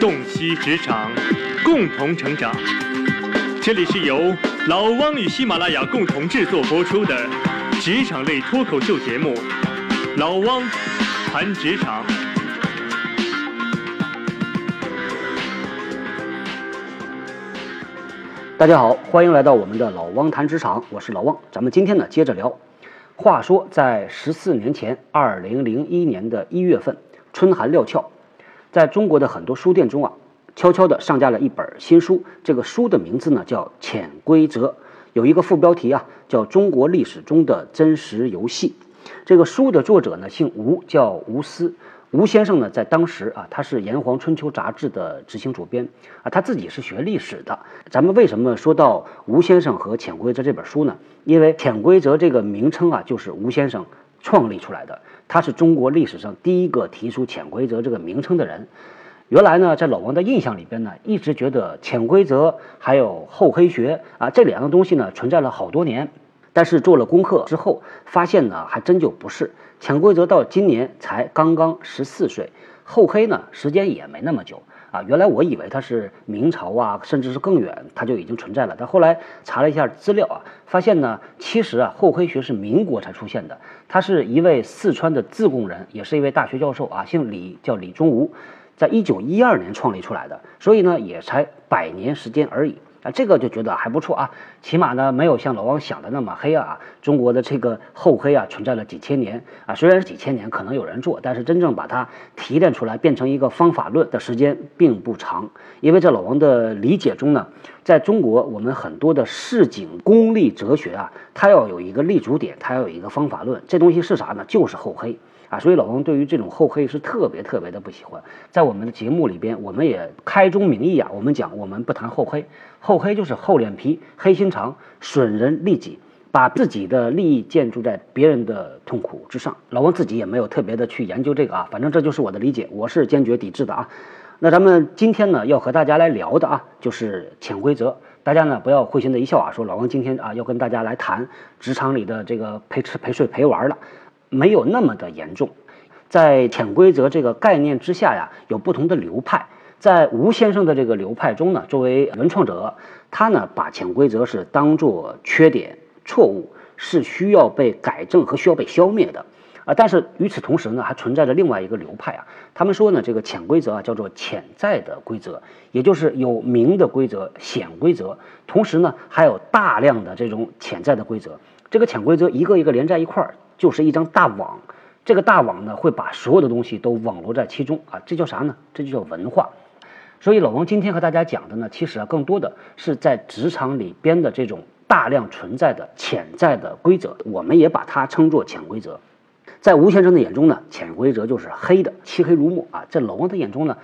洞悉职场，共同成长。这里是由老汪与喜马拉雅共同制作播出的职场类脱口秀节目《老汪谈职场》。大家好，欢迎来到我们的老汪谈职场，我是老汪。咱们今天呢，接着聊。话说，在十四年前，二零零一年的一月份，春寒料峭，在中国的很多书店中啊，悄悄地上架了一本新书。这个书的名字呢叫《潜规则》，有一个副标题啊，叫《中国历史中的真实游戏》。这个书的作者呢姓吴，叫吴思。吴先生呢，在当时啊，他是《炎黄春秋》杂志的执行主编啊，他自己是学历史的。咱们为什么说到吴先生和《潜规则》这本书呢？因为《潜规则》这个名称啊，就是吴先生创立出来的。他是中国历史上第一个提出“潜规则”这个名称的人。原来呢，在老王的印象里边呢，一直觉得潜规则还有厚黑学啊这两样东西呢，存在了好多年。但是做了功课之后，发现呢，还真就不是。潜规则到今年才刚刚十四岁，厚黑呢，时间也没那么久啊。原来我以为它是明朝啊，甚至是更远，它就已经存在了。但后来查了一下资料啊，发现呢，其实啊，厚黑学是民国才出现的。他是一位四川的自贡人，也是一位大学教授啊，姓李，叫李宗吾，在一九一二年创立出来的，所以呢，也才百年时间而已。啊，这个就觉得还不错啊，起码呢没有像老王想的那么黑啊。中国的这个厚黑啊存在了几千年啊，虽然是几千年，可能有人做，但是真正把它提炼出来变成一个方法论的时间并不长。因为在老王的理解中呢，在中国我们很多的市井功利哲学啊，它要有一个立足点，它要有一个方法论，这东西是啥呢？就是厚黑。啊，所以老王对于这种厚黑是特别特别的不喜欢。在我们的节目里边，我们也开宗明义啊，我们讲我们不谈厚黑，厚黑就是厚脸皮、黑心肠、损人利己，把自己的利益建筑在别人的痛苦之上。老王自己也没有特别的去研究这个啊，反正这就是我的理解，我是坚决抵制的啊。那咱们今天呢，要和大家来聊的啊，就是潜规则。大家呢不要会心的一笑啊，说老王今天啊要跟大家来谈职场里的这个陪吃陪睡陪玩了。没有那么的严重，在潜规则这个概念之下呀，有不同的流派。在吴先生的这个流派中呢，作为原创者，他呢把潜规则是当做缺点、错误，是需要被改正和需要被消灭的啊。但是与此同时呢，还存在着另外一个流派啊，他们说呢，这个潜规则啊叫做潜在的规则，也就是有明的规则、显规则，同时呢还有大量的这种潜在的规则。这个潜规则一个一个连在一块儿。就是一张大网，这个大网呢会把所有的东西都网罗在其中啊，这叫啥呢？这就叫文化。所以老王今天和大家讲的呢，其实啊更多的是在职场里边的这种大量存在的潜在的规则，我们也把它称作潜规则。在吴先生的眼中呢，潜规则就是黑的，漆黑如墨啊。在老王的眼中呢，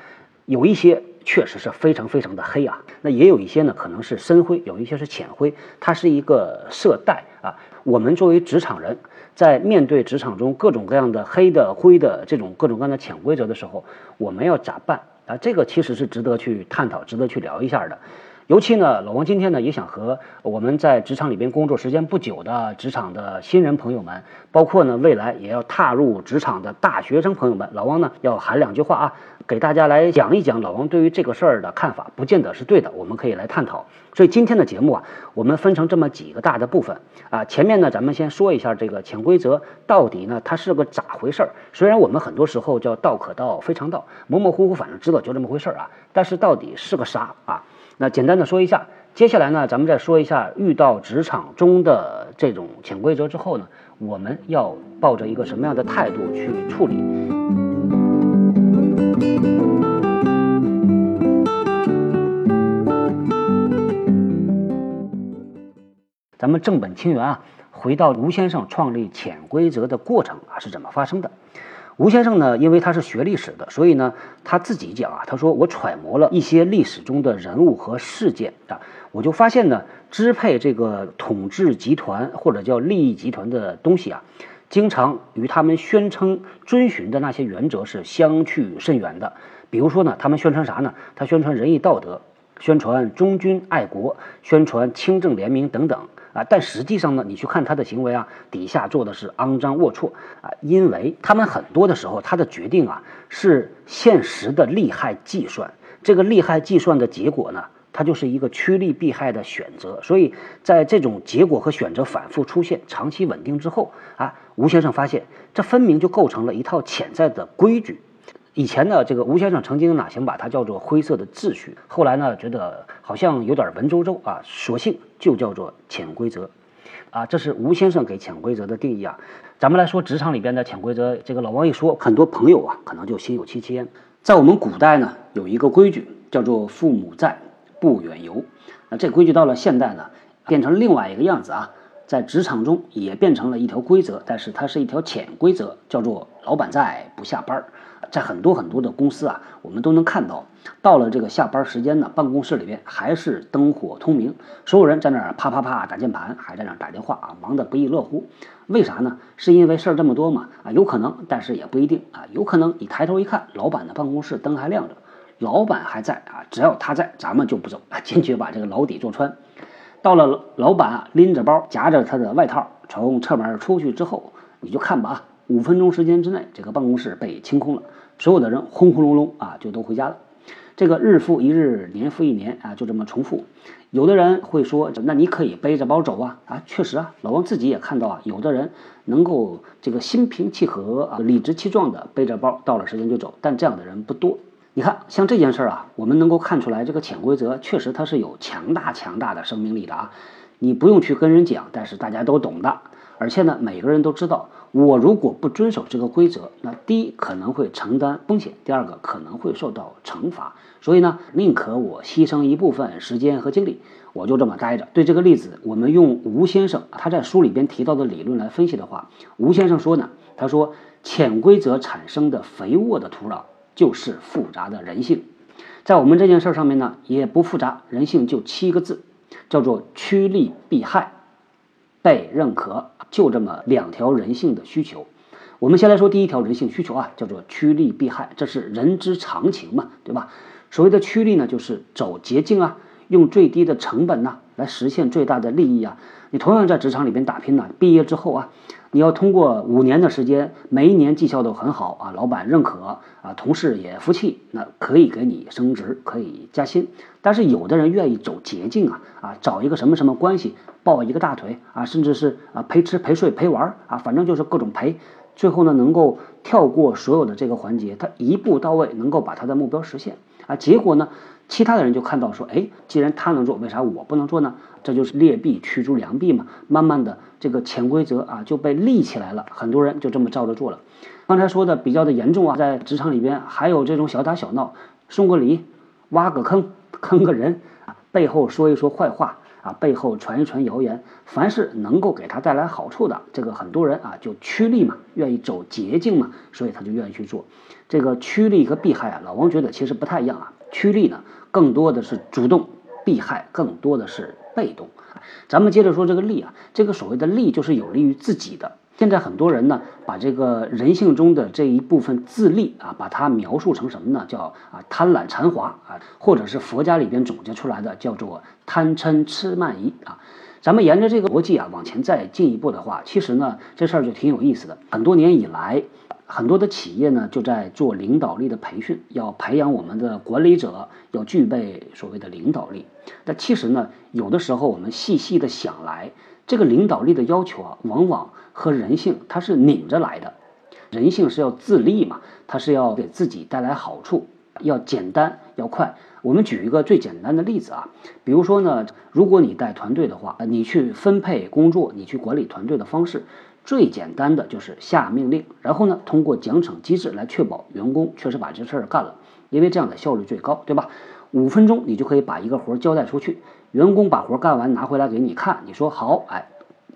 有一些确实是非常非常的黑啊，那也有一些呢可能是深灰，有一些是浅灰，它是一个色带啊。我们作为职场人。在面对职场中各种各样的黑的、灰的这种各种各样的潜规则的时候，我们要咋办啊？这个其实是值得去探讨、值得去聊一下的。尤其呢，老王今天呢也想和我们在职场里边工作时间不久的职场的新人朋友们，包括呢未来也要踏入职场的大学生朋友们，老王呢要喊两句话啊，给大家来讲一讲老王对于这个事儿的看法，不见得是对的，我们可以来探讨。所以今天的节目啊，我们分成这么几个大的部分啊。前面呢，咱们先说一下这个潜规则到底呢它是个咋回事儿。虽然我们很多时候叫道可道非常道，模模糊糊反正知道就这么回事儿啊，但是到底是个啥啊？那简单的说一下，接下来呢，咱们再说一下遇到职场中的这种潜规则之后呢，我们要抱着一个什么样的态度去处理？咱们正本清源啊，回到吴先生创立潜规则的过程啊是怎么发生的？吴先生呢，因为他是学历史的，所以呢，他自己讲啊，他说我揣摩了一些历史中的人物和事件啊，我就发现呢，支配这个统治集团或者叫利益集团的东西啊，经常与他们宣称遵循的那些原则是相去甚远的。比如说呢，他们宣传啥呢？他宣传仁义道德，宣传忠君爱国，宣传清正廉明等等。啊，但实际上呢，你去看他的行为啊，底下做的是肮脏龌龊啊，因为他们很多的时候，他的决定啊是现实的利害计算，这个利害计算的结果呢，它就是一个趋利避害的选择。所以在这种结果和选择反复出现、长期稳定之后啊，吴先生发现这分明就构成了一套潜在的规矩。以前呢，这个吴先生曾经呢想把它叫做灰色的秩序，后来呢觉得好像有点文绉绉啊，索性就叫做潜规则。啊，这是吴先生给潜规则的定义啊。咱们来说职场里边的潜规则，这个老王一说，很多朋友啊可能就心有戚戚焉。在我们古代呢，有一个规矩叫做“父母在，不远游”。那这规矩到了现代呢，变成另外一个样子啊，在职场中也变成了一条规则，但是它是一条潜规则，叫做“老板在，不下班儿”。在很多很多的公司啊，我们都能看到，到了这个下班时间呢，办公室里边还是灯火通明，所有人在那儿啪啪啪打键盘，还在那儿打电话啊，忙得不亦乐乎。为啥呢？是因为事儿这么多嘛？啊，有可能，但是也不一定啊。有可能你抬头一看，老板的办公室灯还亮着，老板还在啊。只要他在，咱们就不走啊，坚决把这个牢底坐穿。到了老板啊，拎着包，夹着他的外套从侧门出去之后，你就看吧啊，五分钟时间之内，这个办公室被清空了。所有的人轰轰隆隆啊，就都回家了。这个日复一日，年复一年啊，就这么重复。有的人会说，那你可以背着包走啊啊，确实啊，老王自己也看到啊，有的人能够这个心平气和啊，理直气壮的背着包到了时间就走，但这样的人不多。你看，像这件事儿啊，我们能够看出来，这个潜规则确实它是有强大强大的生命力的啊。你不用去跟人讲，但是大家都懂的。而且呢，每个人都知道，我如果不遵守这个规则，那第一可能会承担风险，第二个可能会受到惩罚。所以呢，宁可我牺牲一部分时间和精力，我就这么待着。对这个例子，我们用吴先生他在书里边提到的理论来分析的话，吴先生说呢，他说潜规则产生的肥沃的土壤就是复杂的人性。在我们这件事上面呢，也不复杂，人性就七个字，叫做趋利避害。被认可，就这么两条人性的需求。我们先来说第一条人性需求啊，叫做趋利避害，这是人之常情嘛，对吧？所谓的趋利呢，就是走捷径啊，用最低的成本呢，来实现最大的利益啊。你同样在职场里边打拼呢，毕业之后啊。你要通过五年的时间，每一年绩效都很好啊，老板认可啊，同事也服气，那可以给你升职，可以加薪。但是有的人愿意走捷径啊啊，找一个什么什么关系，抱一个大腿啊，甚至是啊陪吃陪睡陪玩啊，反正就是各种陪，最后呢能够跳过所有的这个环节，他一步到位，能够把他的目标实现啊。结果呢，其他的人就看到说，哎，既然他能做，为啥我不能做呢？这就是劣币驱逐良币嘛。慢慢的。这个潜规则啊就被立起来了，很多人就这么照着做了。刚才说的比较的严重啊，在职场里边还有这种小打小闹，送个礼，挖个坑，坑个人啊，背后说一说坏话啊，背后传一传谣言，凡是能够给他带来好处的，这个很多人啊就趋利嘛，愿意走捷径嘛，所以他就愿意去做。这个趋利和避害啊，老王觉得其实不太一样啊。趋利呢，更多的是主动；避害更多的是被动。咱们接着说这个利啊，这个所谓的利就是有利于自己的。现在很多人呢，把这个人性中的这一部分自利啊，把它描述成什么呢？叫啊贪婪馋滑啊，或者是佛家里边总结出来的叫做贪嗔痴慢疑啊。咱们沿着这个逻辑啊往前再进一步的话，其实呢这事儿就挺有意思的。很多年以来。很多的企业呢，就在做领导力的培训，要培养我们的管理者要具备所谓的领导力。但其实呢，有的时候我们细细的想来，这个领导力的要求啊，往往和人性它是拧着来的。人性是要自立嘛，它是要给自己带来好处，要简单要快。我们举一个最简单的例子啊，比如说呢，如果你带团队的话，你去分配工作，你去管理团队的方式。最简单的就是下命令，然后呢，通过奖惩机制来确保员工确实把这事儿干了，因为这样的效率最高，对吧？五分钟你就可以把一个活儿交代出去，员工把活儿干完拿回来给你看，你说好，哎，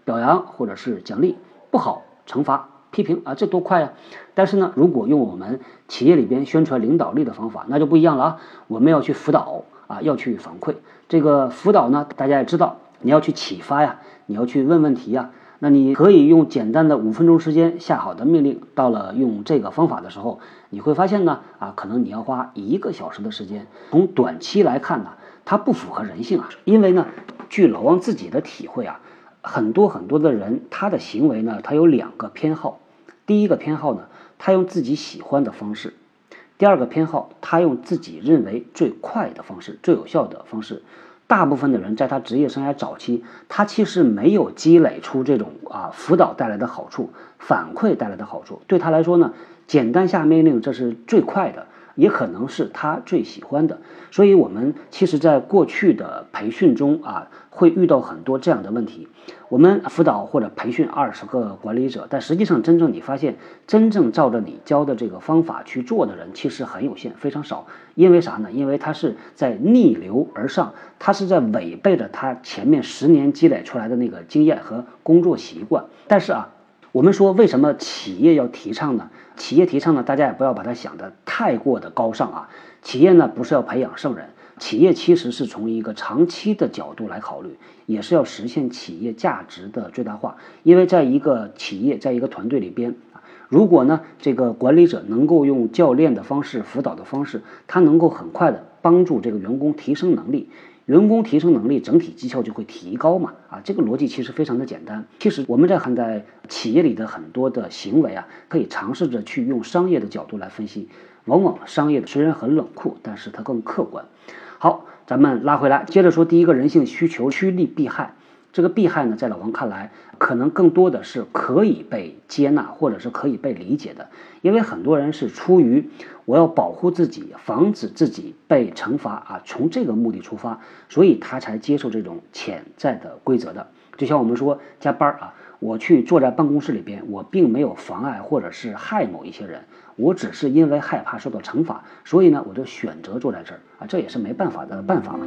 表扬或者是奖励，不好惩罚批评啊，这多快呀！但是呢，如果用我们企业里边宣传领导力的方法，那就不一样了啊，我们要去辅导啊，要去反馈。这个辅导呢，大家也知道，你要去启发呀，你要去问问题呀。那你可以用简单的五分钟时间下好的命令，到了用这个方法的时候，你会发现呢，啊，可能你要花一个小时的时间。从短期来看呢，它不符合人性啊，因为呢，据老王自己的体会啊，很多很多的人他的行为呢，他有两个偏好，第一个偏好呢，他用自己喜欢的方式，第二个偏好，他用自己认为最快的方式、最有效的方式。大部分的人在他职业生涯早期，他其实没有积累出这种啊辅导带来的好处、反馈带来的好处。对他来说呢，简单下命令这是最快的。也可能是他最喜欢的，所以我们其实在过去的培训中啊，会遇到很多这样的问题。我们辅导或者培训二十个管理者，但实际上真正你发现，真正照着你教的这个方法去做的人，其实很有限，非常少。因为啥呢？因为他是在逆流而上，他是在违背着他前面十年积累出来的那个经验和工作习惯。但是啊。我们说，为什么企业要提倡呢？企业提倡呢，大家也不要把它想的太过的高尚啊。企业呢，不是要培养圣人，企业其实是从一个长期的角度来考虑，也是要实现企业价值的最大化。因为在一个企业，在一个团队里边，如果呢，这个管理者能够用教练的方式、辅导的方式，他能够很快的帮助这个员工提升能力。人工提升能力，整体绩效就会提高嘛？啊，这个逻辑其实非常的简单。其实我们在看待企业里的很多的行为啊，可以尝试着去用商业的角度来分析。往往商业虽然很冷酷，但是它更客观。好，咱们拉回来，接着说第一个人性需求趋利避害。这个避害呢，在老王看来，可能更多的是可以被接纳，或者是可以被理解的。因为很多人是出于我要保护自己，防止自己被惩罚啊，从这个目的出发，所以他才接受这种潜在的规则的。就像我们说加班啊，我去坐在办公室里边，我并没有妨碍或者是害某一些人，我只是因为害怕受到惩罚，所以呢，我就选择坐在这儿啊，这也是没办法的办法嘛。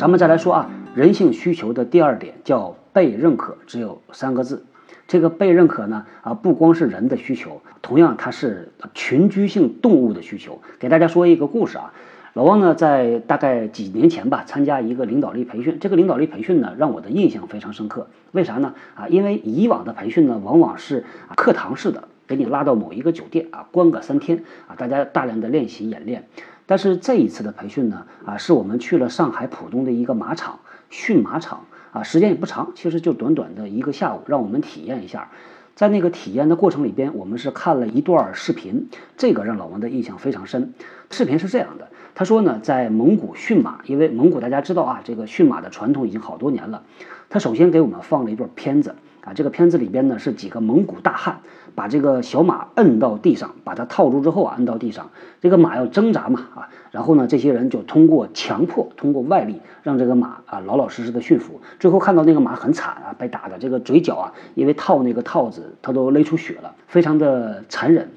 咱们再来说啊，人性需求的第二点叫被认可，只有三个字。这个被认可呢，啊，不光是人的需求，同样它是群居性动物的需求。给大家说一个故事啊，老汪呢在大概几年前吧，参加一个领导力培训。这个领导力培训呢，让我的印象非常深刻。为啥呢？啊，因为以往的培训呢，往往是课堂式的，给你拉到某一个酒店啊，关个三天啊，大家大量的练习演练。但是这一次的培训呢，啊，是我们去了上海浦东的一个马场驯马场啊，时间也不长，其实就短短的一个下午，让我们体验一下。在那个体验的过程里边，我们是看了一段视频，这个让老王的印象非常深。视频是这样的，他说呢，在蒙古驯马，因为蒙古大家知道啊，这个驯马的传统已经好多年了。他首先给我们放了一段片子。啊，这个片子里边呢是几个蒙古大汉把这个小马摁到地上，把它套住之后啊，摁到地上，这个马要挣扎嘛啊，然后呢，这些人就通过强迫，通过外力，让这个马啊老老实实的驯服。最后看到那个马很惨啊，被打的这个嘴角啊，因为套那个套子，它都勒出血了，非常的残忍。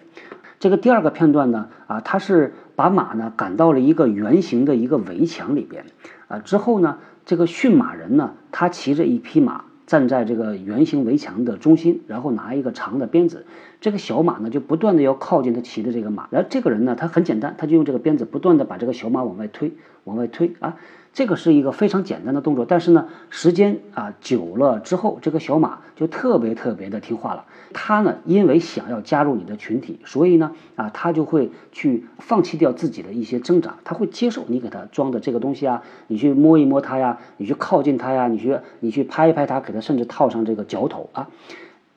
这个第二个片段呢，啊，他是把马呢赶到了一个圆形的一个围墙里边，啊，之后呢，这个驯马人呢，他骑着一匹马。站在这个圆形围墙的中心，然后拿一个长的鞭子，这个小马呢就不断的要靠近他骑的这个马，然后这个人呢他很简单，他就用这个鞭子不断的把这个小马往外推，往外推啊。这个是一个非常简单的动作，但是呢，时间啊久了之后，这个小马就特别特别的听话了。它呢，因为想要加入你的群体，所以呢，啊，它就会去放弃掉自己的一些挣扎，它会接受你给它装的这个东西啊，你去摸一摸它呀，你去靠近它呀，你去你去拍一拍它，给它甚至套上这个脚头啊。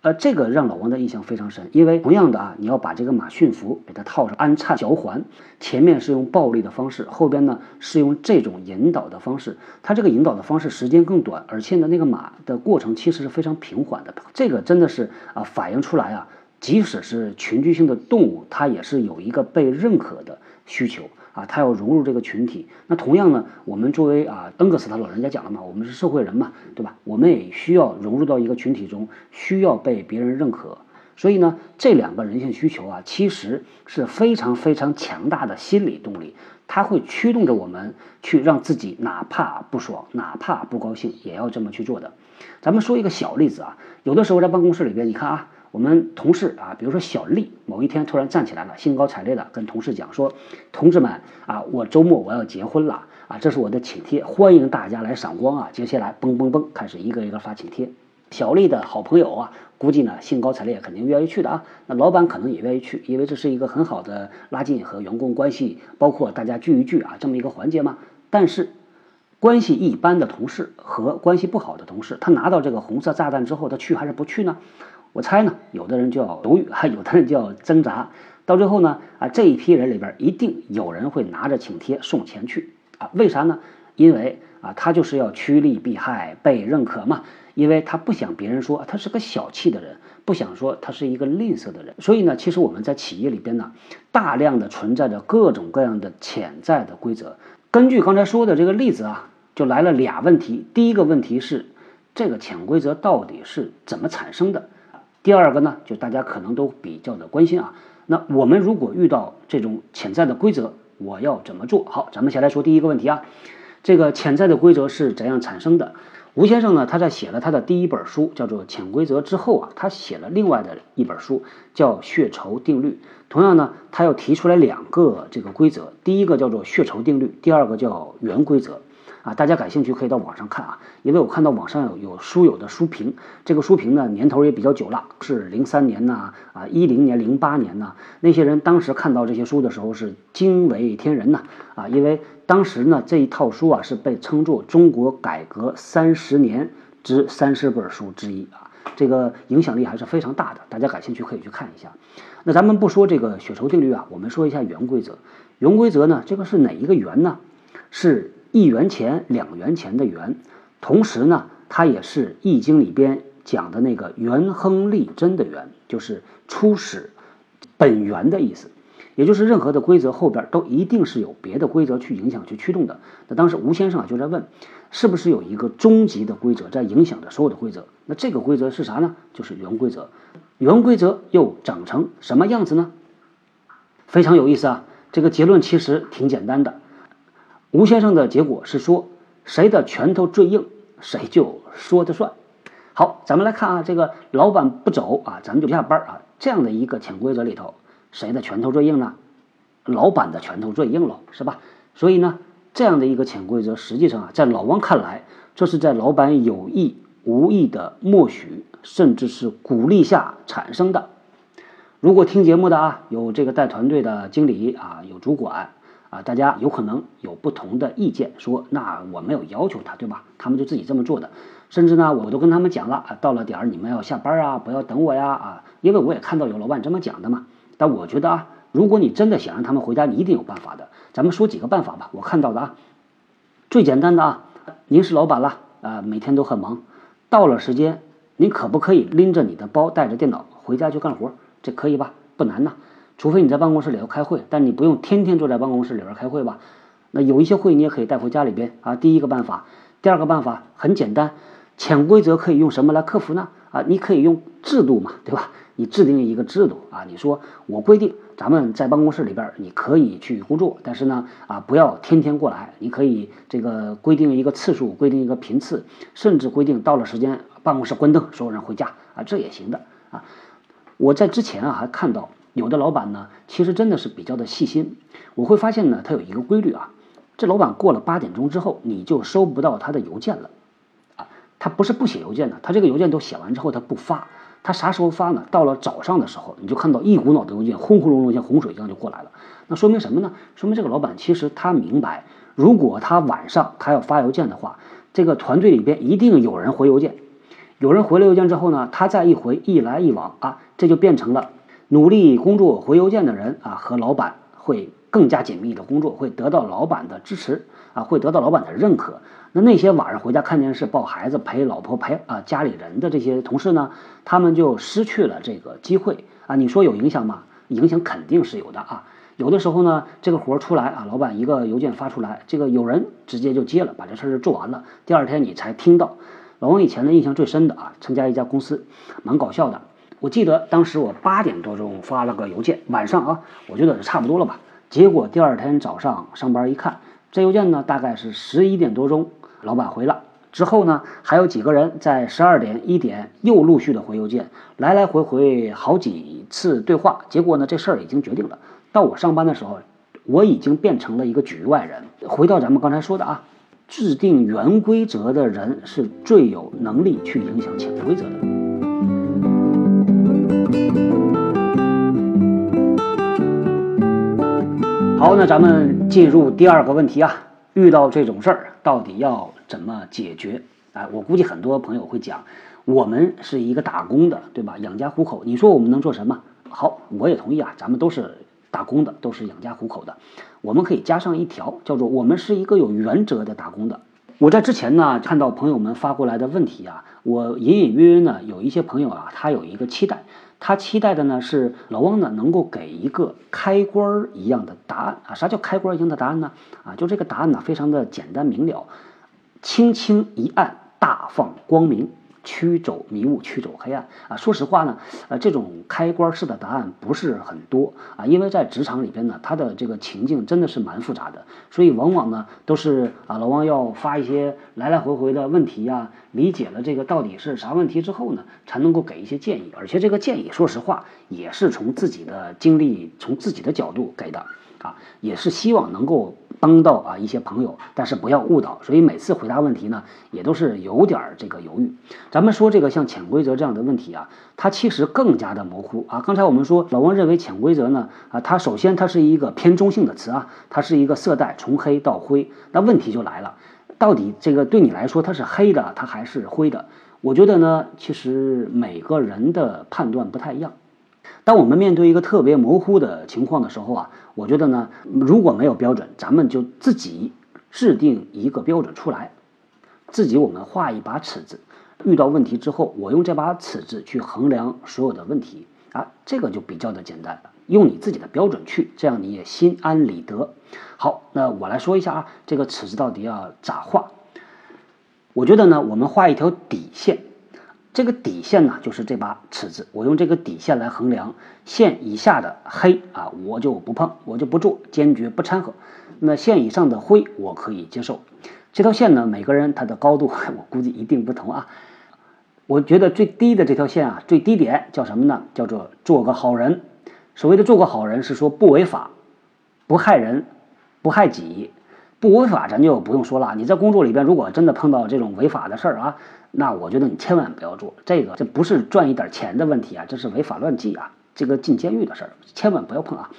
呃，这个让老王的印象非常深，因为同样的啊，你要把这个马驯服，给它套上安颤脚环，前面是用暴力的方式，后边呢是用这种引导的方式，它这个引导的方式时间更短，而且呢那个马的过程其实是非常平缓的，这个真的是啊反映出来啊，即使是群居性的动物，它也是有一个被认可的需求。啊，他要融入这个群体。那同样呢，我们作为啊，恩格斯他老人家讲了嘛，我们是社会人嘛，对吧？我们也需要融入到一个群体中，需要被别人认可。所以呢，这两个人性需求啊，其实是非常非常强大的心理动力，它会驱动着我们去让自己哪怕不爽，哪怕不高兴，也要这么去做的。咱们说一个小例子啊，有的时候在办公室里边，你看啊，我们同事啊，比如说小丽，某一天突然站起来了，兴高采烈的跟同事讲说：“同志们啊，我周末我要结婚了啊，这是我的请帖，欢迎大家来赏光啊！”接下来嘣嘣嘣开始一个一个发请帖。小丽的好朋友啊，估计呢兴高采烈，肯定愿意去的啊。那老板可能也愿意去，因为这是一个很好的拉近和员工关系，包括大家聚一聚啊这么一个环节嘛。但是关系一般的同事和关系不好的同事，他拿到这个红色炸弹之后，他去还是不去呢？我猜呢，有的人就要犹豫，还 有的人就要挣扎。到最后呢，啊，这一批人里边一定有人会拿着请帖送钱去啊？为啥呢？因为啊，他就是要趋利避害，被认可嘛。因为他不想别人说他是个小气的人，不想说他是一个吝啬的人。所以呢，其实我们在企业里边呢，大量的存在着各种各样的潜在的规则。根据刚才说的这个例子啊，就来了俩问题。第一个问题是，这个潜规则到底是怎么产生的？第二个呢，就大家可能都比较的关心啊。那我们如果遇到这种潜在的规则，我要怎么做好？咱们先来说第一个问题啊，这个潜在的规则是怎样产生的？吴先生呢，他在写了他的第一本书叫做《潜规则》之后啊，他写了另外的一本书叫《血酬定律》。同样呢，他又提出来两个这个规则，第一个叫做血酬定律，第二个叫原规则。啊，大家感兴趣可以到网上看啊，因为我看到网上有有书友的书评，这个书评呢年头也比较久了，是零三年呐，啊一零年、零八年呐，那些人当时看到这些书的时候是惊为天人呐，啊，因为当时呢这一套书啊是被称作中国改革三十年之三十本书之一啊，这个影响力还是非常大的，大家感兴趣可以去看一下。那咱们不说这个血酬定律啊，我们说一下圆规则。圆规则呢，这个是哪一个圆呢？是。一元钱、两元钱的元，同时呢，它也是《易经》里边讲的那个元亨利贞的元，就是初始本源的意思。也就是任何的规则后边都一定是有别的规则去影响、去驱动的。那当时吴先生啊就在问，是不是有一个终极的规则在影响着所有的规则？那这个规则是啥呢？就是元规则。元规则又长成什么样子呢？非常有意思啊！这个结论其实挺简单的。吴先生的结果是说，谁的拳头最硬，谁就说的算。好，咱们来看啊，这个老板不走啊，咱们就下班啊。这样的一个潜规则里头，谁的拳头最硬呢？老板的拳头最硬了，是吧？所以呢，这样的一个潜规则，实际上啊，在老王看来，这是在老板有意无意的默许，甚至是鼓励下产生的。如果听节目的啊，有这个带团队的经理啊，有主管。啊，大家有可能有不同的意见，说那我没有要求他，对吧？他们就自己这么做的，甚至呢，我都跟他们讲了啊，到了点儿你们要下班啊，不要等我呀啊，因为我也看到有老板这么讲的嘛。但我觉得啊，如果你真的想让他们回家，你一定有办法的。咱们说几个办法吧，我看到的啊，最简单的啊，您是老板了啊，每天都很忙，到了时间，您可不可以拎着你的包，带着电脑回家去干活？这可以吧？不难呐。除非你在办公室里头开会，但你不用天天坐在办公室里边开会吧？那有一些会你也可以带回家里边啊。第一个办法，第二个办法很简单，潜规则可以用什么来克服呢？啊，你可以用制度嘛，对吧？你制定一个制度啊，你说我规定咱们在办公室里边你可以去工作，但是呢啊不要天天过来，你可以这个规定一个次数，规定一个频次，甚至规定到了时间办公室关灯，所有人回家啊，这也行的啊。我在之前啊还看到。有的老板呢，其实真的是比较的细心。我会发现呢，他有一个规律啊，这老板过了八点钟之后，你就收不到他的邮件了，啊，他不是不写邮件的，他这个邮件都写完之后他不发，他啥时候发呢？到了早上的时候，你就看到一股脑的邮件轰轰隆隆像洪水一样就过来了。那说明什么呢？说明这个老板其实他明白，如果他晚上他要发邮件的话，这个团队里边一定有人回邮件，有人回了邮件之后呢，他再一回，一来一往啊，这就变成了。努力工作回邮件的人啊，和老板会更加紧密的工作，会得到老板的支持啊，会得到老板的认可。那那些晚上回家看电视、抱孩子、陪老婆、陪啊家里人的这些同事呢，他们就失去了这个机会啊。你说有影响吗？影响肯定是有的啊。有的时候呢，这个活出来啊，老板一个邮件发出来，这个有人直接就接了，把这事儿就做完了。第二天你才听到。老王以前的，印象最深的啊，参加一家公司，蛮搞笑的。我记得当时我八点多钟发了个邮件，晚上啊，我觉得是差不多了吧。结果第二天早上上班一看，这邮件呢大概是十一点多钟，老板回了，之后呢，还有几个人在十二点、一点又陆续的回邮件，来来回回好几次对话。结果呢，这事儿已经决定了。到我上班的时候，我已经变成了一个局外人。回到咱们刚才说的啊，制定原规则的人是最有能力去影响潜规则的。好，那咱们进入第二个问题啊，遇到这种事儿，到底要？怎么解决？哎，我估计很多朋友会讲，我们是一个打工的，对吧？养家糊口，你说我们能做什么？好，我也同意啊，咱们都是打工的，都是养家糊口的。我们可以加上一条，叫做我们是一个有原则的打工的。我在之前呢看到朋友们发过来的问题啊，我隐隐约约呢有一些朋友啊，他有一个期待，他期待的呢是老汪呢能够给一个开关一样的答案啊。啥叫开关一样的答案呢？啊，就这个答案呢非常的简单明了。轻轻一按，大放光明，驱走迷雾，驱走黑暗啊！说实话呢，呃，这种开关式的答案不是很多啊，因为在职场里边呢，它的这个情境真的是蛮复杂的，所以往往呢都是啊，老王要发一些来来回回的问题呀，理解了这个到底是啥问题之后呢，才能够给一些建议，而且这个建议，说实话也是从自己的经历，从自己的角度给的啊，也是希望能够。帮到啊一些朋友，但是不要误导，所以每次回答问题呢，也都是有点这个犹豫。咱们说这个像潜规则这样的问题啊，它其实更加的模糊啊。刚才我们说老王认为潜规则呢啊，它首先它是一个偏中性的词啊，它是一个色带从黑到灰。那问题就来了，到底这个对你来说它是黑的，它还是灰的？我觉得呢，其实每个人的判断不太一样。当我们面对一个特别模糊的情况的时候啊，我觉得呢，如果没有标准，咱们就自己制定一个标准出来，自己我们画一把尺子，遇到问题之后，我用这把尺子去衡量所有的问题啊，这个就比较的简单，用你自己的标准去，这样你也心安理得。好，那我来说一下啊，这个尺子到底要咋画？我觉得呢，我们画一条底线。这个底线呢，就是这把尺子，我用这个底线来衡量线以下的黑啊，我就不碰，我就不做，坚决不掺和。那线以上的灰，我可以接受。这条线呢，每个人它的高度，我估计一定不同啊。我觉得最低的这条线啊，最低点叫什么呢？叫做做个好人。所谓的做个好人，是说不违法，不害人，不害己。不违法，咱就不用说了。你在工作里边，如果真的碰到这种违法的事儿啊，那我觉得你千万不要做。这个这不是赚一点钱的问题啊，这是违法乱纪啊，这个进监狱的事儿，千万不要碰啊。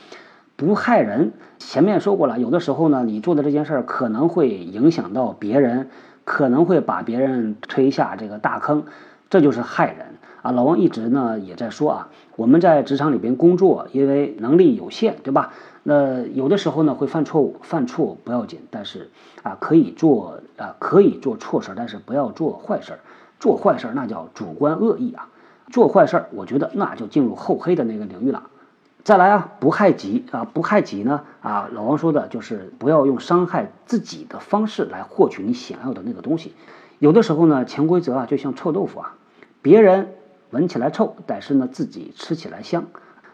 不害人，前面说过了，有的时候呢，你做的这件事儿可能会影响到别人，可能会把别人推下这个大坑，这就是害人啊。老王一直呢也在说啊，我们在职场里边工作，因为能力有限，对吧？那有的时候呢会犯错误，犯错不要紧，但是啊可以做啊可以做错事儿，但是不要做坏事儿。做坏事儿那叫主观恶意啊，做坏事儿我觉得那就进入厚黑的那个领域了。再来啊，不害己啊，不害己呢啊，老王说的就是不要用伤害自己的方式来获取你想要的那个东西。有的时候呢，潜规则啊就像臭豆腐啊，别人闻起来臭，但是呢自己吃起来香。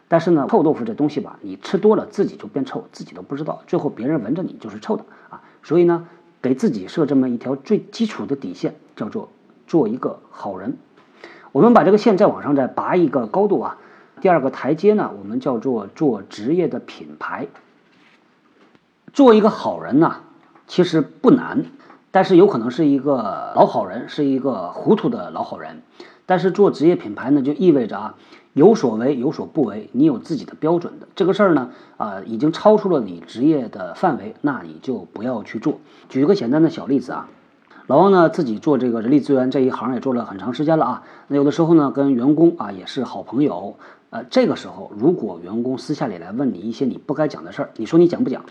但是呢，臭豆腐这东西吧，你吃多了自己就变臭，自己都不知道，最后别人闻着你就是臭的啊。所以呢，给自己设这么一条最基础的底线，叫做做一个好人。我们把这个线再往上再拔一个高度啊，第二个台阶呢，我们叫做做职业的品牌。做一个好人呢，其实不难，但是有可能是一个老好人，是一个糊涂的老好人。但是做职业品牌呢，就意味着啊。有所为有所不为，你有自己的标准的这个事儿呢，啊，已经超出了你职业的范围，那你就不要去做。举个简单的小例子啊，老王呢自己做这个人力资源这一行也做了很长时间了啊，那有的时候呢跟员工啊也是好朋友，呃，这个时候如果员工私下里来问你一些你不该讲的事儿，你说你讲不讲？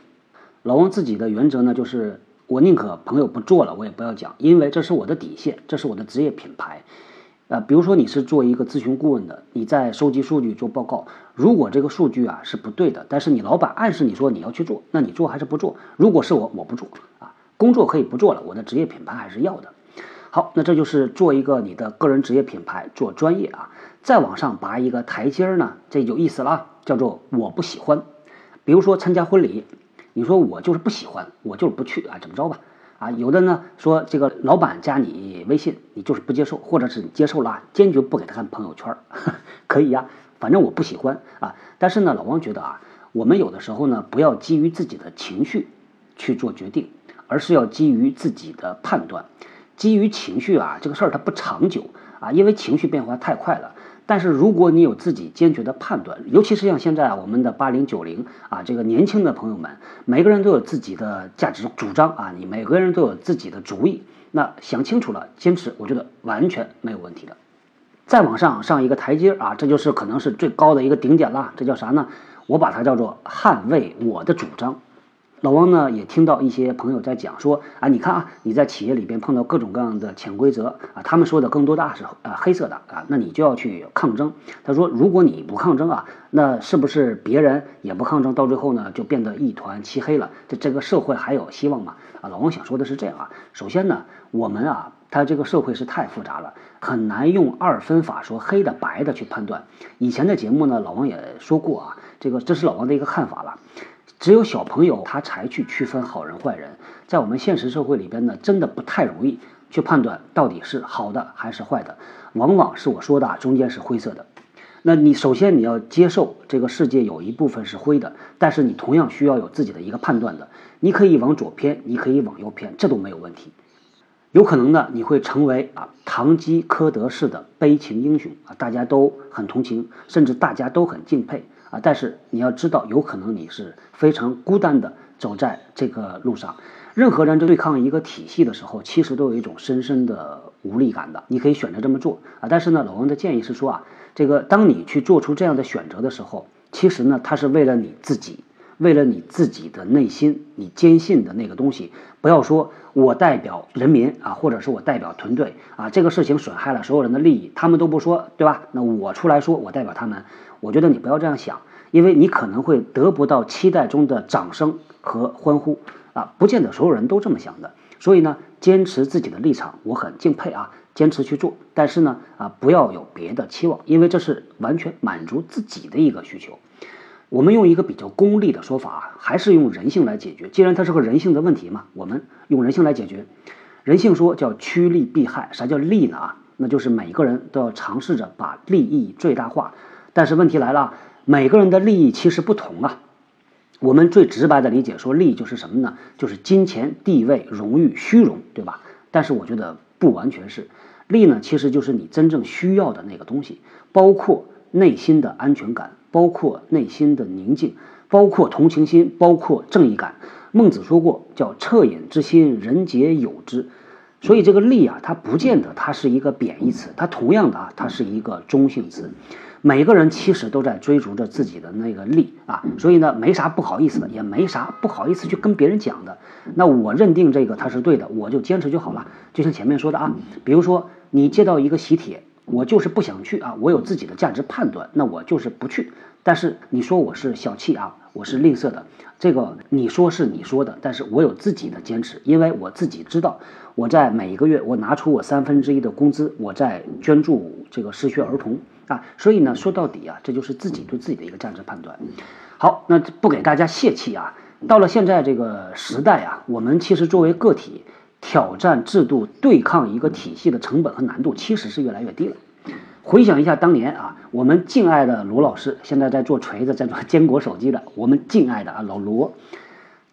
老王自己的原则呢就是我宁可朋友不做了，我也不要讲，因为这是我的底线，这是我的职业品牌。啊，比如说你是做一个咨询顾问的，你在收集数据做报告，如果这个数据啊是不对的，但是你老板暗示你说你要去做，那你做还是不做？如果是我，我不做啊，工作可以不做了，我的职业品牌还是要的。好，那这就是做一个你的个人职业品牌，做专业啊，再往上拔一个台阶儿呢，这有意思了，叫做我不喜欢。比如说参加婚礼，你说我就是不喜欢，我就是不去啊，怎么着吧？啊，有的呢说这个老板加你微信，你就是不接受，或者是你接受了，坚决不给他看朋友圈，可以呀，反正我不喜欢啊。但是呢，老王觉得啊，我们有的时候呢，不要基于自己的情绪去做决定，而是要基于自己的判断。基于情绪啊，这个事儿它不长久啊，因为情绪变化太快了。但是如果你有自己坚决的判断，尤其是像现在啊，我们的八零九零啊，这个年轻的朋友们，每个人都有自己的价值主张啊，你每个人都有自己的主意，那想清楚了，坚持，我觉得完全没有问题的。再往上上一个台阶啊，这就是可能是最高的一个顶点了，这叫啥呢？我把它叫做捍卫我的主张。老汪呢也听到一些朋友在讲说啊，你看啊，你在企业里边碰到各种各样的潜规则啊，他们说的更多的是啊黑色的啊，那你就要去抗争。他说，如果你不抗争啊，那是不是别人也不抗争，到最后呢就变得一团漆黑了？这这个社会还有希望吗？啊，老汪想说的是这样啊，首先呢，我们啊，他这个社会是太复杂了，很难用二分法说黑的白的去判断。以前的节目呢，老王也说过啊，这个这是老王的一个看法了。只有小朋友他才去区分好人坏人，在我们现实社会里边呢，真的不太容易去判断到底是好的还是坏的，往往是我说的啊中间是灰色的。那你首先你要接受这个世界有一部分是灰的，但是你同样需要有自己的一个判断的。你可以往左偏，你可以往右偏，这都没有问题。有可能呢，你会成为啊堂吉诃德式的悲情英雄啊，大家都很同情，甚至大家都很敬佩。啊！但是你要知道，有可能你是非常孤单的走在这个路上。任何人对抗一个体系的时候，其实都有一种深深的无力感的。你可以选择这么做啊！但是呢，老王的建议是说啊，这个当你去做出这样的选择的时候，其实呢，他是为了你自己，为了你自己的内心，你坚信的那个东西。不要说我代表人民啊，或者是我代表团队啊，这个事情损害了所有人的利益，他们都不说，对吧？那我出来说，我代表他们。我觉得你不要这样想，因为你可能会得不到期待中的掌声和欢呼啊，不见得所有人都这么想的。所以呢，坚持自己的立场，我很敬佩啊，坚持去做。但是呢，啊，不要有别的期望，因为这是完全满足自己的一个需求。我们用一个比较功利的说法，还是用人性来解决。既然它是个人性的问题嘛，我们用人性来解决。人性说叫趋利避害，啥叫利呢？啊，那就是每个人都要尝试着把利益最大化。但是问题来了，每个人的利益其实不同啊。我们最直白的理解说，利就是什么呢？就是金钱、地位、荣誉、虚荣，对吧？但是我觉得不完全是，利呢其实就是你真正需要的那个东西，包括内心的安全感，包括内心的宁静，包括同情心，包括正义感。孟子说过，叫恻隐之心，人皆有之。所以这个利啊，它不见得它是一个贬义词，它同样的啊，它是一个中性词。每个人其实都在追逐着自己的那个利啊，所以呢，没啥不好意思的，也没啥不好意思去跟别人讲的。那我认定这个他是对的，我就坚持就好了。就像前面说的啊，比如说你接到一个喜帖，我就是不想去啊，我有自己的价值判断，那我就是不去。但是你说我是小气啊，我是吝啬的，这个你说是你说的，但是我有自己的坚持，因为我自己知道，我在每一个月我拿出我三分之一的工资，我在捐助这个失学儿童。啊，所以呢，说到底啊，这就是自己对自己的一个价值判断。好，那不给大家泄气啊。到了现在这个时代啊，我们其实作为个体，挑战制度、对抗一个体系的成本和难度其实是越来越低了。回想一下当年啊，我们敬爱的罗老师，现在在做锤子、在做坚果手机的，我们敬爱的啊老罗，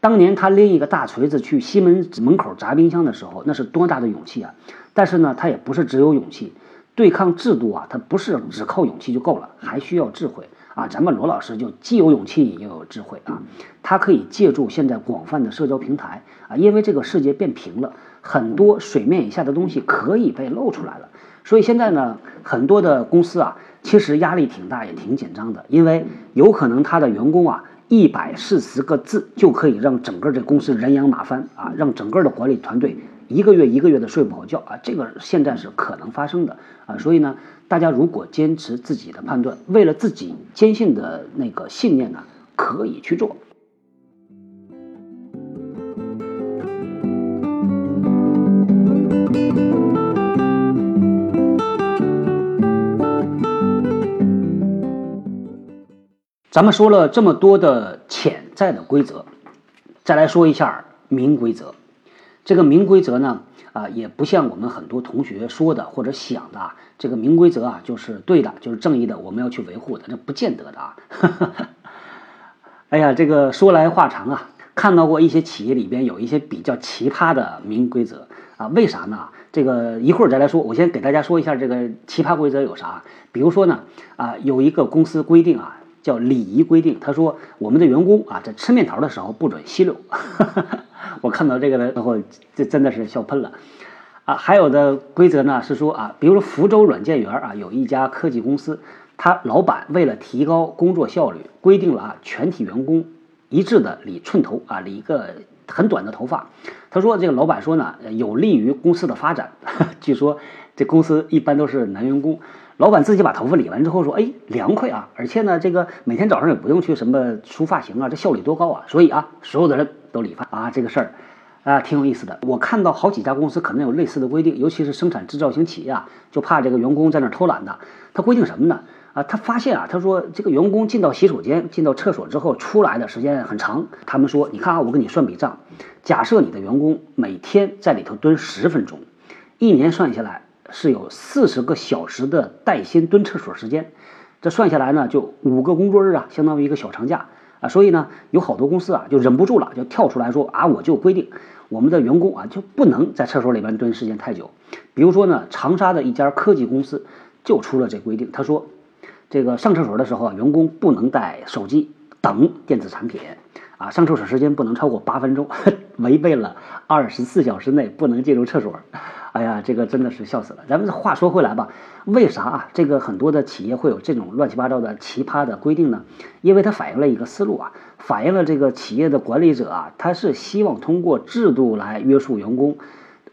当年他拎一个大锤子去西门门口砸冰箱的时候，那是多大的勇气啊！但是呢，他也不是只有勇气。对抗制度啊，他不是只靠勇气就够了，还需要智慧啊。咱们罗老师就既有勇气又有智慧啊，他可以借助现在广泛的社交平台啊，因为这个世界变平了，很多水面以下的东西可以被露出来了。所以现在呢，很多的公司啊，其实压力挺大，也挺紧张的，因为有可能他的员工啊，一百四十个字就可以让整个这公司人仰马翻啊，让整个的管理团队。一个月一个月的睡不好觉啊，这个现在是可能发生的啊，所以呢，大家如果坚持自己的判断，为了自己坚信的那个信念呢，可以去做。咱们说了这么多的潜在的规则，再来说一下明规则。这个明规则呢，啊，也不像我们很多同学说的或者想的，这个明规则啊就是对的，就是正义的，我们要去维护的，这不见得的啊。哎呀，这个说来话长啊，看到过一些企业里边有一些比较奇葩的明规则啊，为啥呢？这个一会儿再来说，我先给大家说一下这个奇葩规则有啥。比如说呢，啊，有一个公司规定啊，叫礼仪规定，他说我们的员工啊，在吃面条的时候不准吸溜。我看到这个的时候，这真的是笑喷了。啊，还有的规则呢是说啊，比如说福州软件园啊，有一家科技公司，他老板为了提高工作效率，规定了啊，全体员工一致的理寸头啊，理一个很短的头发。他说这个老板说呢，有利于公司的发展。据说这公司一般都是男员工。老板自己把头发理完之后说：“哎，凉快啊！而且呢，这个每天早上也不用去什么梳发型啊，这效率多高啊！所以啊，所有的人都理发啊，这个事儿啊挺有意思的。我看到好几家公司可能有类似的规定，尤其是生产制造型企业啊，就怕这个员工在那偷懒的。他规定什么呢？啊，他发现啊，他说这个员工进到洗手间、进到厕所之后出来的时间很长。他们说，你看啊，我给你算笔账，假设你的员工每天在里头蹲十分钟，一年算下来。”是有四十个小时的带薪蹲厕所时间，这算下来呢，就五个工作日啊，相当于一个小长假啊。所以呢，有好多公司啊，就忍不住了，就跳出来说啊，我就规定我们的员工啊，就不能在厕所里边蹲时间太久。比如说呢，长沙的一家科技公司就出了这规定，他说，这个上厕所的时候啊，员工不能带手机等电子产品啊，上厕所时间不能超过八分钟，违背了二十四小时内不能进入厕所。哎呀，这个真的是笑死了。咱们话说回来吧，为啥啊？这个很多的企业会有这种乱七八糟的奇葩的规定呢？因为它反映了一个思路啊，反映了这个企业的管理者啊，他是希望通过制度来约束员工。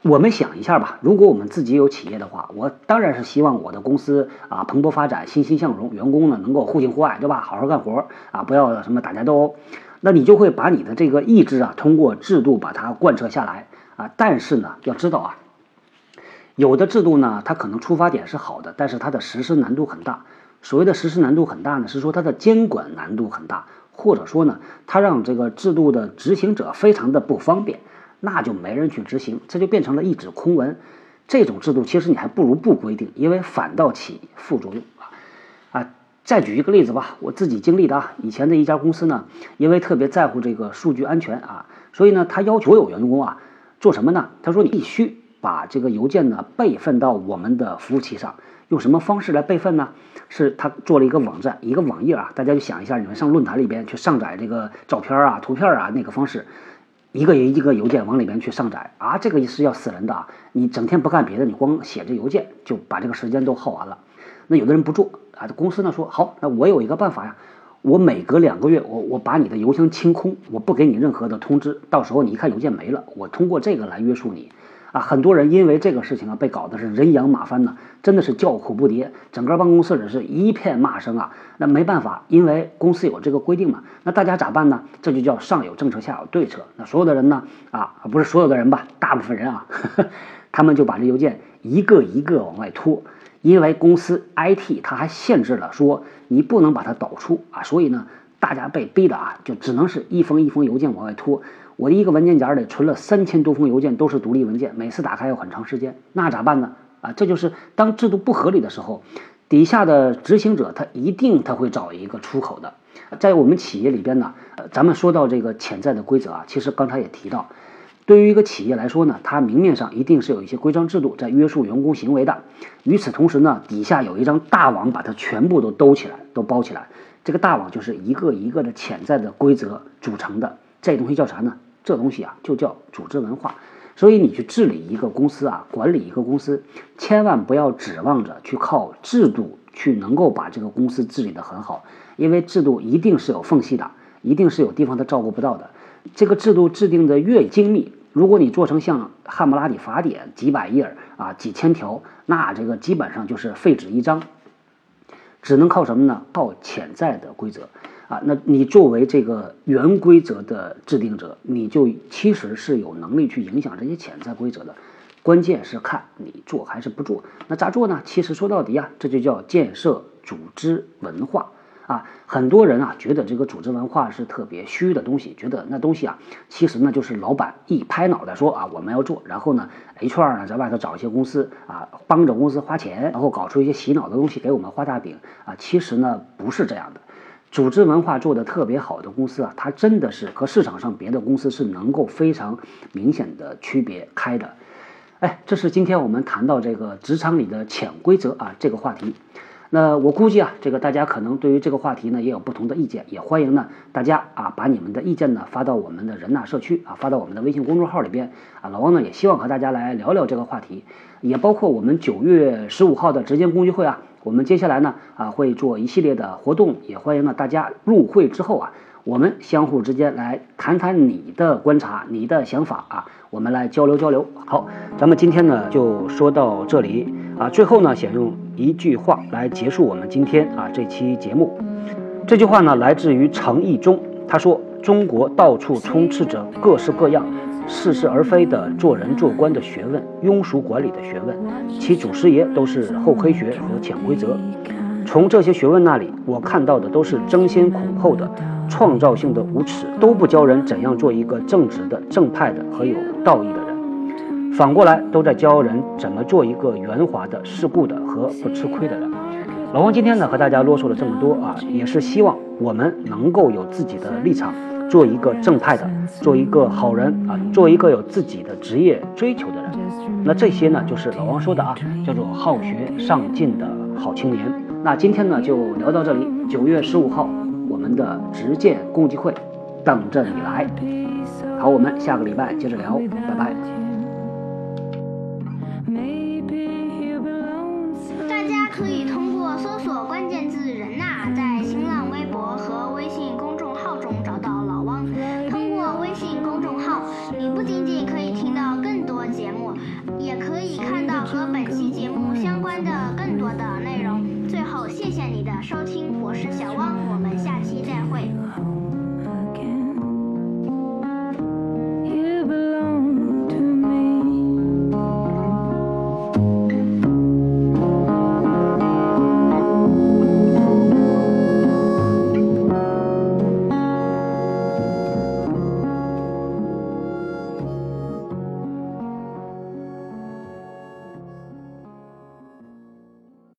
我们想一下吧，如果我们自己有企业的话，我当然是希望我的公司啊蓬勃发展、欣欣向荣，员工呢能够互敬互爱，对吧？好好干活啊，不要什么打架斗殴。那你就会把你的这个意志啊，通过制度把它贯彻下来啊。但是呢，要知道啊。有的制度呢，它可能出发点是好的，但是它的实施难度很大。所谓的实施难度很大呢，是说它的监管难度很大，或者说呢，它让这个制度的执行者非常的不方便，那就没人去执行，这就变成了一纸空文。这种制度其实你还不如不规定，因为反倒起副作用啊啊！再举一个例子吧，我自己经历的啊，以前的一家公司呢，因为特别在乎这个数据安全啊，所以呢，他要求有员工啊做什么呢？他说你必须。把这个邮件呢备份到我们的服务器上，用什么方式来备份呢？是他做了一个网站，一个网页啊，大家就想一下，你们上论坛里边去上载这个照片啊、图片啊那个方式，一个一个邮件往里边去上载啊，这个是要死人的啊！你整天不干别的，你光写这邮件，就把这个时间都耗完了。那有的人不做啊，公司呢说好，那我有一个办法呀，我每隔两个月，我我把你的邮箱清空，我不给你任何的通知，到时候你一看邮件没了，我通过这个来约束你。啊，很多人因为这个事情啊，被搞得是人仰马翻呢，真的是叫苦不迭，整个办公室里是一片骂声啊。那没办法，因为公司有这个规定嘛，那大家咋办呢？这就叫上有政策，下有对策。那所有的人呢，啊，不是所有的人吧，大部分人啊，呵 呵他们就把这邮件一个一个往外拖，因为公司 IT 它还限制了，说你不能把它导出啊，所以呢，大家被逼的啊，就只能是一封一封邮件往外拖。我的一个文件夹里存了三千多封邮件，都是独立文件，每次打开要很长时间，那咋办呢？啊，这就是当制度不合理的时候，底下的执行者他一定他会找一个出口的。在我们企业里边呢，咱们说到这个潜在的规则啊，其实刚才也提到，对于一个企业来说呢，它明面上一定是有一些规章制度在约束员工行为的，与此同时呢，底下有一张大网把它全部都兜起来，都包起来，这个大网就是一个一个的潜在的规则组成的，这东西叫啥呢？这东西啊，就叫组织文化。所以你去治理一个公司啊，管理一个公司，千万不要指望着去靠制度去能够把这个公司治理得很好，因为制度一定是有缝隙的，一定是有地方它照顾不到的。这个制度制定的越精密，如果你做成像《汉谟拉比法典》几百页啊、几千条，那这个基本上就是废纸一张，只能靠什么呢？靠潜在的规则。啊，那你作为这个原规则的制定者，你就其实是有能力去影响这些潜在规则的。关键是看你做还是不做。那咋做呢？其实说到底啊，这就叫建设组织文化啊，很多人啊觉得这个组织文化是特别虚的东西，觉得那东西啊，其实呢就是老板一拍脑袋说啊我们要做，然后呢 HR 呢在外头找一些公司啊帮着公司花钱，然后搞出一些洗脑的东西给我们画大饼啊，其实呢不是这样的。组织文化做的特别好的公司啊，它真的是和市场上别的公司是能够非常明显的区别开的。哎，这是今天我们谈到这个职场里的潜规则啊这个话题。那我估计啊，这个大家可能对于这个话题呢也有不同的意见，也欢迎呢大家啊把你们的意见呢发到我们的人纳社区啊，发到我们的微信公众号里边啊。老王呢也希望和大家来聊聊这个话题，也包括我们九月十五号的直接工具会啊。我们接下来呢啊会做一系列的活动，也欢迎呢大家入会之后啊，我们相互之间来谈谈你的观察、你的想法啊，我们来交流交流。好，咱们今天呢就说到这里啊。最后呢，想用一句话来结束我们今天啊这期节目。这句话呢来自于程义中，他说：“中国到处充斥着各式各样。”似是而非的做人做官的学问，庸俗管理的学问，其祖师爷都是厚黑学和潜规则。从这些学问那里，我看到的都是争先恐后的、创造性的无耻，都不教人怎样做一个正直的、正派的和有道义的人。反过来，都在教人怎么做一个圆滑的、世故的和不吃亏的人。老王今天呢，和大家啰嗦了这么多啊，也是希望我们能够有自己的立场。做一个正派的，做一个好人啊，做一个有自己的职业追求的人。那这些呢，就是老王说的啊，叫做好学上进的好青年。那今天呢，就聊到这里。九月十五号，我们的直见共济会等着你来。好，我们下个礼拜接着聊，拜拜。收听，我是小汪。